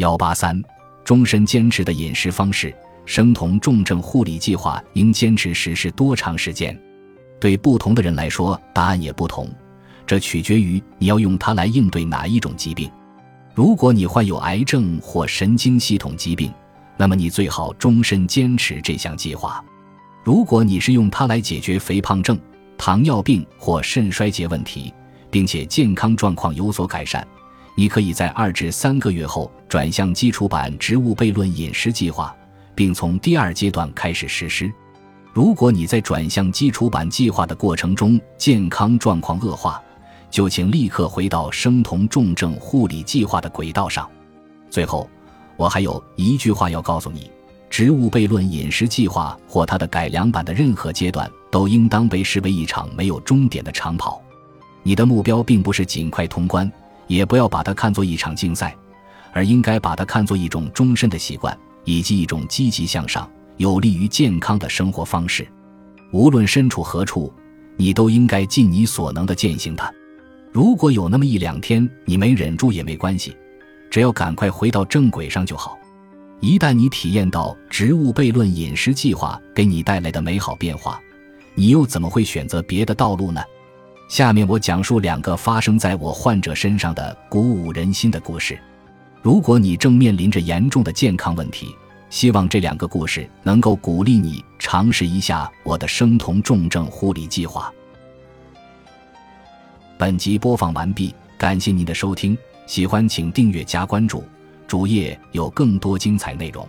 幺八三，终身坚持的饮食方式，生酮重症护理计划应坚持实施多长时间？对不同的人来说，答案也不同，这取决于你要用它来应对哪一种疾病。如果你患有癌症或神经系统疾病，那么你最好终身坚持这项计划。如果你是用它来解决肥胖症、糖尿病或肾衰竭问题，并且健康状况有所改善，你可以在二至三个月后转向基础版植物悖论饮食计划，并从第二阶段开始实施。如果你在转向基础版计划的过程中健康状况恶化，就请立刻回到生酮重症护理计划的轨道上。最后，我还有一句话要告诉你：植物悖论饮食计划或它的改良版的任何阶段，都应当被视为一场没有终点的长跑。你的目标并不是尽快通关，也不要把它看作一场竞赛，而应该把它看作一种终身的习惯，以及一种积极向上。有利于健康的生活方式，无论身处何处，你都应该尽你所能的践行它。如果有那么一两天你没忍住也没关系，只要赶快回到正轨上就好。一旦你体验到植物悖论饮食计划给你带来的美好变化，你又怎么会选择别的道路呢？下面我讲述两个发生在我患者身上的鼓舞人心的故事。如果你正面临着严重的健康问题，希望这两个故事能够鼓励你尝试一下我的生酮重症护理计划。本集播放完毕，感谢您的收听，喜欢请订阅加关注，主页有更多精彩内容。